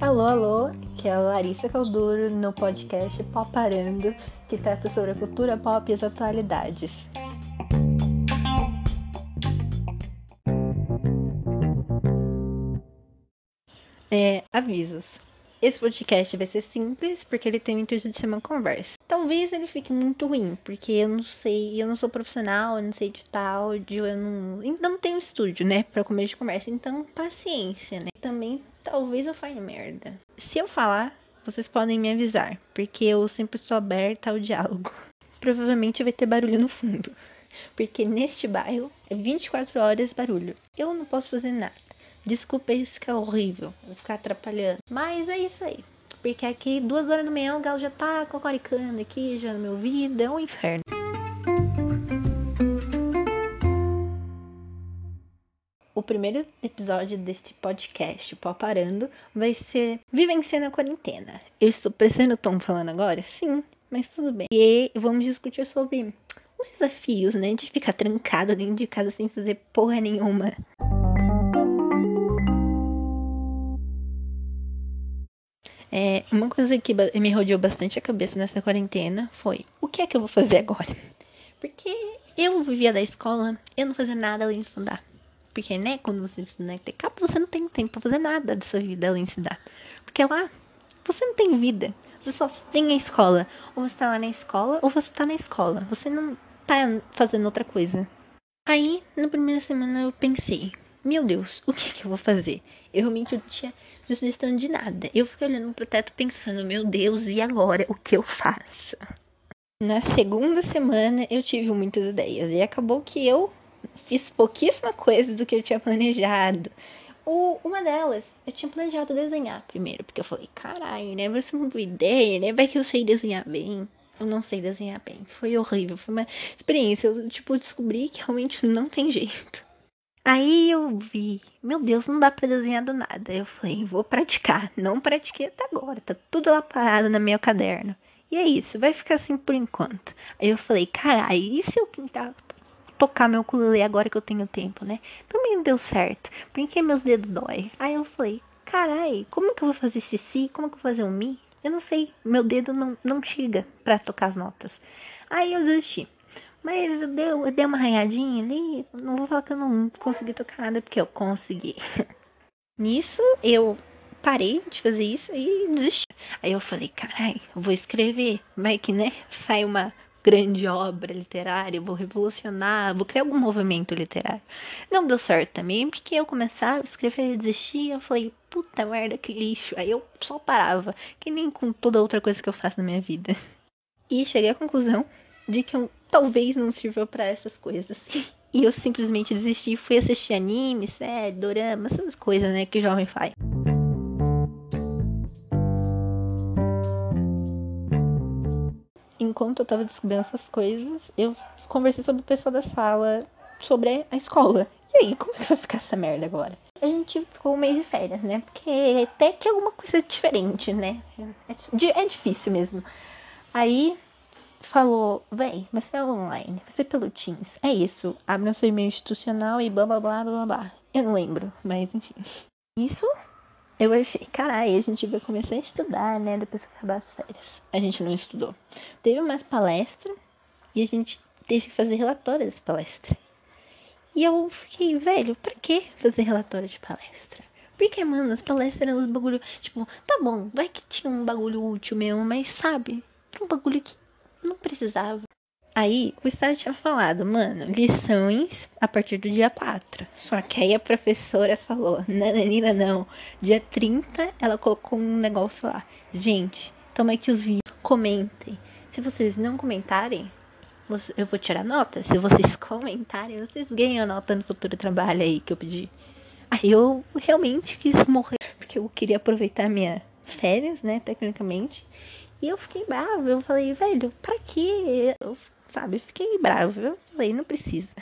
Alô, alô, que é a Larissa Calduro no podcast Poparando, que trata sobre a cultura pop e as atualidades. É, avisos. Esse podcast vai ser simples porque ele tem o intuito de ser uma conversa. Talvez ele fique muito ruim, porque eu não sei, eu não sou profissional, eu não sei editar áudio, eu não, ainda não tenho estúdio, né, para começo de conversa. Então, paciência, né? Também talvez eu faça merda. Se eu falar, vocês podem me avisar, porque eu sempre estou aberta ao diálogo. Provavelmente vai ter barulho no fundo, porque neste bairro é 24 horas barulho. Eu não posso fazer nada. Desculpa isso que é horrível, vou ficar atrapalhando. Mas é isso aí. Porque aqui, duas horas da manhã, o galo já tá cocoricando aqui, já no meu ouvido, é um inferno. O primeiro episódio deste podcast, Pó Parando, vai ser Vivenciando a Quarentena. Eu estou parecendo Tom falando agora? Sim, mas tudo bem. E vamos discutir sobre os desafios, né, de ficar trancado dentro de casa sem fazer porra nenhuma. É, uma coisa que me rodeou bastante a cabeça nessa quarentena foi: o que é que eu vou fazer agora? Porque eu vivia da escola, eu não fazia nada além de estudar. Porque, né, quando você estuda na TK, você não tem tempo pra fazer nada da sua vida além de estudar. Porque lá, você não tem vida. Você só tem a escola. Ou você tá lá na escola, ou você tá na escola. Você não tá fazendo outra coisa. Aí, na primeira semana, eu pensei: meu Deus, o que, que eu vou fazer? Eu realmente não tinha sugestão de nada. Eu fiquei olhando pro teto pensando, meu Deus, e agora? O que eu faço? Na segunda semana eu tive muitas ideias e acabou que eu fiz pouquíssima coisa do que eu tinha planejado. O, uma delas, eu tinha planejado desenhar primeiro, porque eu falei, caralho, né? Vai ser uma boa ideia, né? Vai que eu sei desenhar bem. Eu não sei desenhar bem. Foi horrível, foi uma experiência. Eu, tipo, descobri que realmente não tem jeito. Aí eu vi, meu Deus, não dá pra desenhar do nada. Eu falei, vou praticar. Não pratiquei até agora, tá tudo lá parado no meu caderno. E é isso, vai ficar assim por enquanto. Aí eu falei, caralho, e se eu tentar tocar meu ukulele agora que eu tenho tempo, né? Também não deu certo, porque meus dedos dói. Aí eu falei, caralho, como que eu vou fazer esse si? Como que eu vou fazer um mi? Eu não sei, meu dedo não, não chega pra tocar as notas. Aí eu desisti. Mas eu dei, eu dei uma arranhadinha ali. Não vou falar que eu não consegui tocar nada, porque eu consegui. Nisso, eu parei de fazer isso e desisti. Aí eu falei, carai, eu vou escrever. Vai que, né, sai uma grande obra literária, vou revolucionar, vou criar algum movimento literário. Não deu certo também, porque eu começava a escrever e desistia. Eu falei, puta merda, que lixo. Aí eu só parava, que nem com toda outra coisa que eu faço na minha vida. E cheguei à conclusão de que eu talvez não sirva para essas coisas. E eu simplesmente desisti e fui assistir anime, série, dorama, essas coisas, né, que jovem faz. Enquanto eu tava descobrindo essas coisas, eu conversei sobre o pessoal da sala, sobre a escola. E aí, como é que vai ficar essa merda agora? A gente ficou mês de férias, né? Porque até que é alguma coisa diferente, né? É, é difícil mesmo. Aí falou, véi, vai ser online, vai ser pelo Teams. É isso, abre o seu e-mail institucional e blá blá blá blá blá. Eu não lembro, mas enfim. Isso eu achei, caralho, a gente vai começar a estudar, né? Depois que acabar as férias. A gente não estudou. Teve mais palestra e a gente teve que fazer relatório dessa palestra. E eu fiquei, velho, pra que fazer relatório de palestra? Porque, mano, as palestras eram uns bagulho, tipo, tá bom, vai que tinha um bagulho útil mesmo, mas sabe? Um bagulho que não precisava. Aí o estágio tinha falado, mano, lições a partir do dia 4. Só que aí a professora falou, nananina não. Dia 30 ela colocou um negócio lá. Gente, toma aqui os vídeos, comentem. Se vocês não comentarem, eu vou tirar nota. Se vocês comentarem, vocês ganham nota no futuro trabalho aí que eu pedi. Aí eu realmente quis morrer, porque eu queria aproveitar minha férias, né, tecnicamente. E eu fiquei brava. Eu falei, velho, pra quê? Eu, sabe, fiquei brava. Eu falei, não precisa.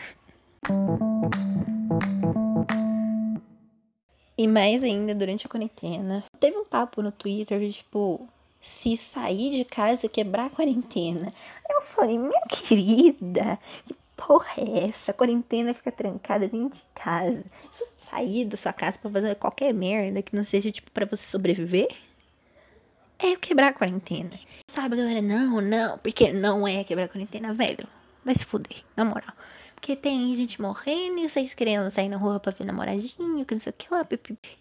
E mais ainda, durante a quarentena, teve um papo no Twitter tipo, se sair de casa quebrar a quarentena. Eu falei, minha querida, que porra é essa? A quarentena fica trancada dentro de casa. sair da sua casa para fazer qualquer merda que não seja, tipo, para você sobreviver, é quebrar a quarentena. Sabe, galera? Não, não, porque não é quebrar a quarentena, velho. Vai se fuder, na moral. Porque tem gente morrendo e vocês querendo sair na rua pra ver namoradinho, que não sei o que lá.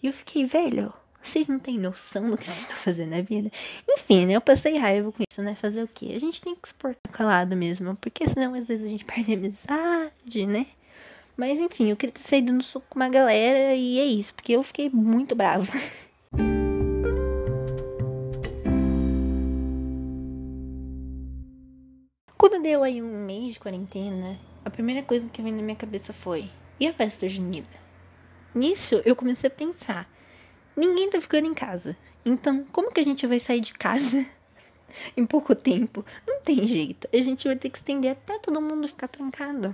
E eu fiquei, velho, vocês não têm noção do que vocês estão fazendo na vida. Enfim, né? Eu passei raiva com isso, né? Fazer o quê? A gente tem que suportar calado mesmo. Porque senão às vezes a gente perde a amizade, né? Mas enfim, eu queria ter saído no suco com uma galera e é isso. Porque eu fiquei muito brava. Quando deu aí um mês de quarentena, a primeira coisa que veio na minha cabeça foi: e a festa junina? Nisso eu comecei a pensar: ninguém tá ficando em casa. Então, como que a gente vai sair de casa em pouco tempo? Não tem jeito. A gente vai ter que estender até todo mundo ficar trancado.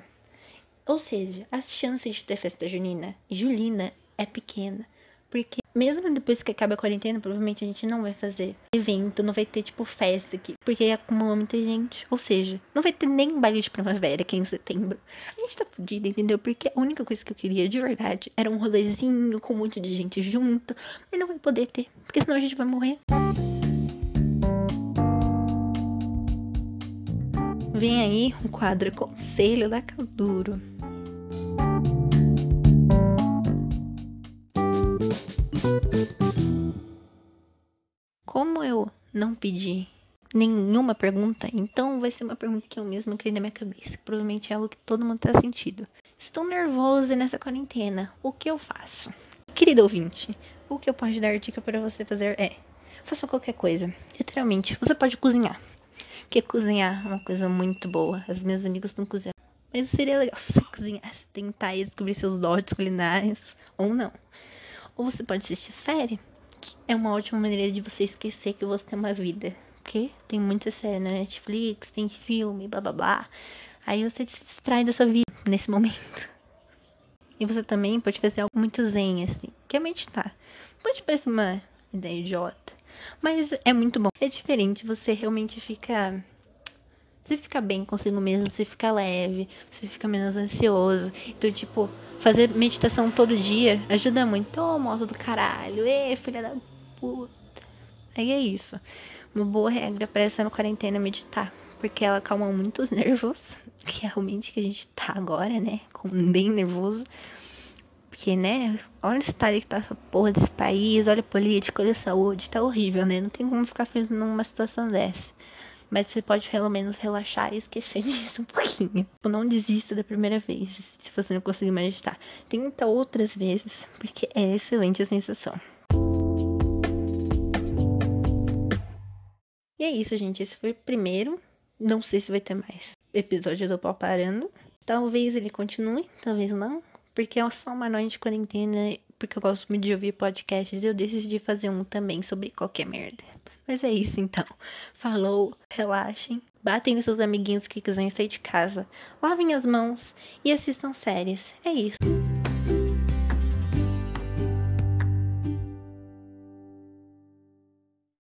Ou seja, as chances de ter festa junina e julina é pequena. Porque mesmo depois que acaba a quarentena, provavelmente a gente não vai fazer evento, não vai ter tipo festa aqui, porque acumula muita gente. Ou seja, não vai ter nem baile de primavera aqui em setembro. A gente tá fudido, entendeu? Porque a única coisa que eu queria de verdade era um rolezinho com um monte de gente junto, mas não vai poder ter, porque senão a gente vai morrer. Vem aí o quadro Conselho da Calduro. Não pedi nenhuma pergunta, então vai ser uma pergunta que eu mesma criei na minha cabeça. Provavelmente é algo que todo mundo tá sentindo. Estou nervosa nessa quarentena. O que eu faço? Querido ouvinte, o que eu posso dar dica para você fazer é: faça qualquer coisa. Literalmente, você pode cozinhar. Porque cozinhar é uma coisa muito boa. As minhas amigas estão cozinhando. Mas seria legal se você cozinhasse, tentar descobrir seus dotes culinários ou não. Ou você pode assistir série é uma ótima maneira de você esquecer que você tem uma vida. Porque tem muita série na Netflix, tem filme, blá. Aí você se distrai da sua vida nesse momento. E você também pode fazer algo muito zen, assim, que é meditar. Pode parecer uma ideia idiota, mas é muito bom. É diferente, você realmente fica você fica bem consigo mesmo, você fica leve, você fica menos ansioso. Então, tipo, fazer meditação todo dia ajuda muito. Ô, oh, moto do caralho, ê, filha da puta. Aí é isso. Uma boa regra para essa quarentena é meditar. Porque ela calma muito os nervos. Que é realmente que a gente tá agora, né? Com bem nervoso. Porque, né? Olha o estado que tá essa porra desse país, olha a política, olha a saúde, tá horrível, né? Não tem como ficar feliz numa situação dessa. Mas você pode pelo menos relaxar e esquecer disso um pouquinho. Tipo, não desista da primeira vez, se você não conseguir meditar. Tenta outras vezes, porque é excelente a sensação. E é isso, gente. Esse foi o primeiro. Não sei se vai ter mais episódio do pau parando. Talvez ele continue, talvez não. Porque é só uma noite de quarentena. Porque eu gosto muito de ouvir podcasts. E eu decidi fazer um também sobre qualquer merda. Mas é isso então. Falou, relaxem, batem nos seus amiguinhos que quiserem sair de casa, lavem as mãos e assistam séries. É isso.